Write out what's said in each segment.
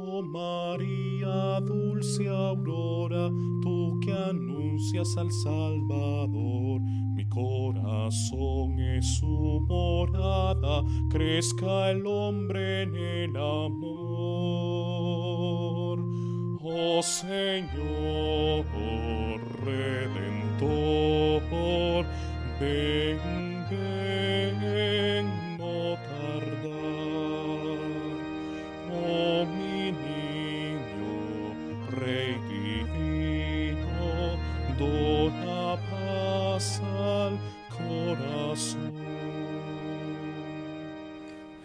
Oh María, dulce aurora, tú que anuncias al Salvador, mi corazón es su morada, crezca el hombre en el amor. Oh Señor, Redentor, ven, Rey divino, dona paz al corazón.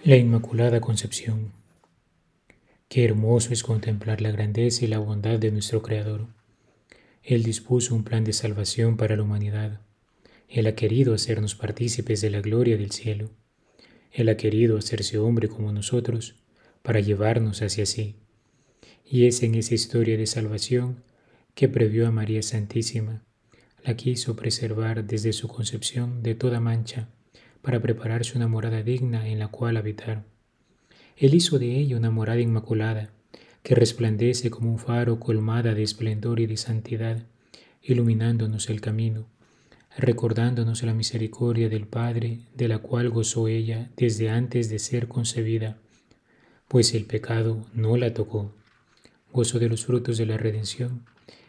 La Inmaculada Concepción. Qué hermoso es contemplar la grandeza y la bondad de nuestro Creador. Él dispuso un plan de salvación para la humanidad. Él ha querido hacernos partícipes de la gloria del cielo. Él ha querido hacerse hombre como nosotros para llevarnos hacia sí. Y es en esa historia de salvación que previó a María Santísima. La quiso preservar desde su concepción de toda mancha para prepararse una morada digna en la cual habitar. Él hizo de ella una morada inmaculada, que resplandece como un faro colmada de esplendor y de santidad, iluminándonos el camino, recordándonos la misericordia del Padre, de la cual gozó ella desde antes de ser concebida, pues el pecado no la tocó. Gozó de los frutos de la redención,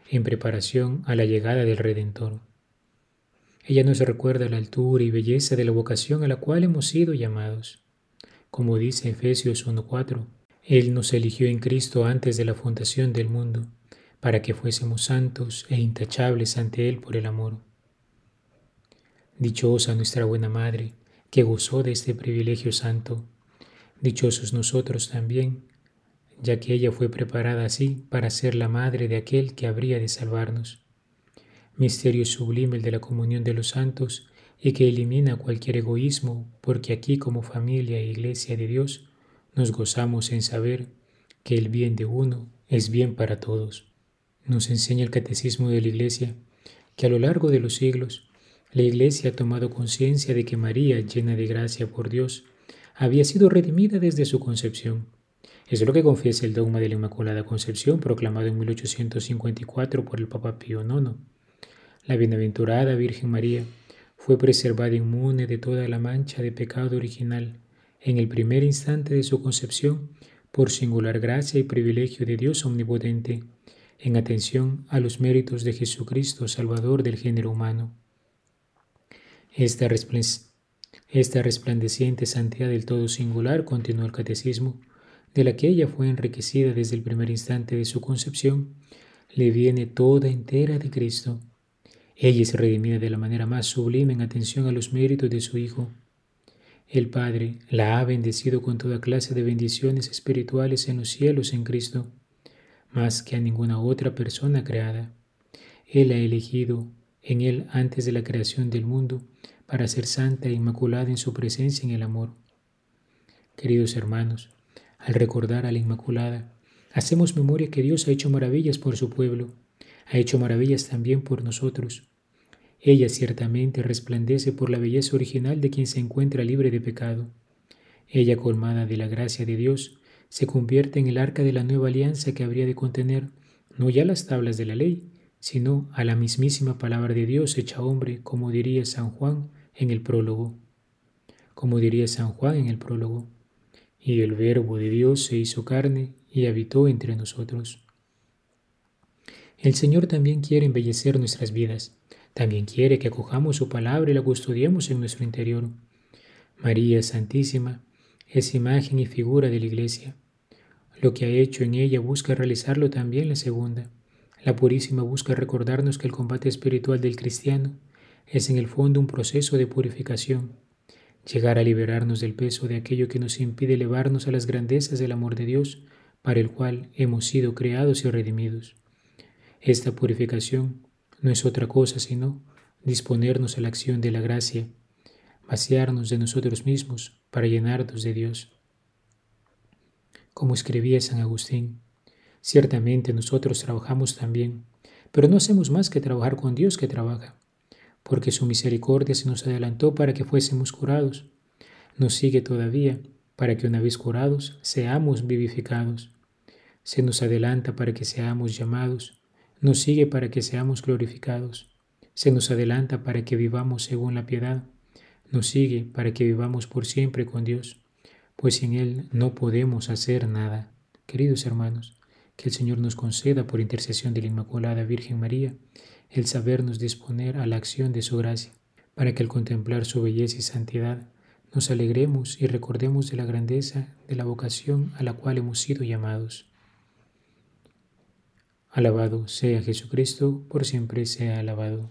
en preparación a la llegada del Redentor. Ella nos recuerda la altura y belleza de la vocación a la cual hemos sido llamados. Como dice Efesios 1.4, Él nos eligió en Cristo antes de la fundación del mundo, para que fuésemos santos e intachables ante Él por el amor. Dichosa nuestra buena Madre, que gozó de este privilegio santo. Dichosos nosotros también, ya que ella fue preparada así para ser la madre de aquel que habría de salvarnos. Misterio sublime el de la comunión de los santos y que elimina cualquier egoísmo, porque aquí como familia e iglesia de Dios nos gozamos en saber que el bien de uno es bien para todos. Nos enseña el catecismo de la iglesia que a lo largo de los siglos la iglesia ha tomado conciencia de que María, llena de gracia por Dios, había sido redimida desde su concepción. Es lo que confiesa el dogma de la Inmaculada Concepción proclamado en 1854 por el Papa Pío IX. La bienaventurada Virgen María fue preservada inmune de toda la mancha de pecado original en el primer instante de su concepción por singular gracia y privilegio de Dios omnipotente, en atención a los méritos de Jesucristo, Salvador del género humano. Esta, resplandeciente santidad del todo singular, continuó el catecismo, de la que ella fue enriquecida desde el primer instante de su concepción, le viene toda entera de Cristo ella es redimida de la manera más sublime en atención a los méritos de su Hijo. El Padre la ha bendecido con toda clase de bendiciones espirituales en los cielos en Cristo, más que a ninguna otra persona creada. Él ha elegido en Él antes de la creación del mundo para ser santa e inmaculada en su presencia en el amor. Queridos hermanos, al recordar a la Inmaculada, hacemos memoria que Dios ha hecho maravillas por su pueblo ha hecho maravillas también por nosotros. Ella ciertamente resplandece por la belleza original de quien se encuentra libre de pecado. Ella, colmada de la gracia de Dios, se convierte en el arca de la nueva alianza que habría de contener no ya las tablas de la ley, sino a la mismísima palabra de Dios hecha hombre, como diría San Juan en el prólogo. Como diría San Juan en el prólogo. Y el Verbo de Dios se hizo carne y habitó entre nosotros. El Señor también quiere embellecer nuestras vidas. También quiere que acojamos su palabra y la custodiemos en nuestro interior. María Santísima es imagen y figura de la Iglesia. Lo que ha hecho en ella busca realizarlo también la segunda. La Purísima busca recordarnos que el combate espiritual del cristiano es en el fondo un proceso de purificación, llegar a liberarnos del peso de aquello que nos impide elevarnos a las grandezas del amor de Dios, para el cual hemos sido creados y redimidos. Esta purificación no es otra cosa sino disponernos a la acción de la gracia, vaciarnos de nosotros mismos para llenarnos de Dios. Como escribía San Agustín, ciertamente nosotros trabajamos también, pero no hacemos más que trabajar con Dios que trabaja, porque su misericordia se nos adelantó para que fuésemos curados, nos sigue todavía para que una vez curados seamos vivificados. se nos adelanta para que seamos llamados, nos sigue para que seamos glorificados, se nos adelanta para que vivamos según la piedad, nos sigue para que vivamos por siempre con Dios, pues sin Él no podemos hacer nada. Queridos hermanos, que el Señor nos conceda por intercesión de la Inmaculada Virgen María el sabernos disponer a la acción de su gracia, para que al contemplar su belleza y santidad nos alegremos y recordemos de la grandeza de la vocación a la cual hemos sido llamados. Alabado sea Jesucristo, por siempre sea alabado.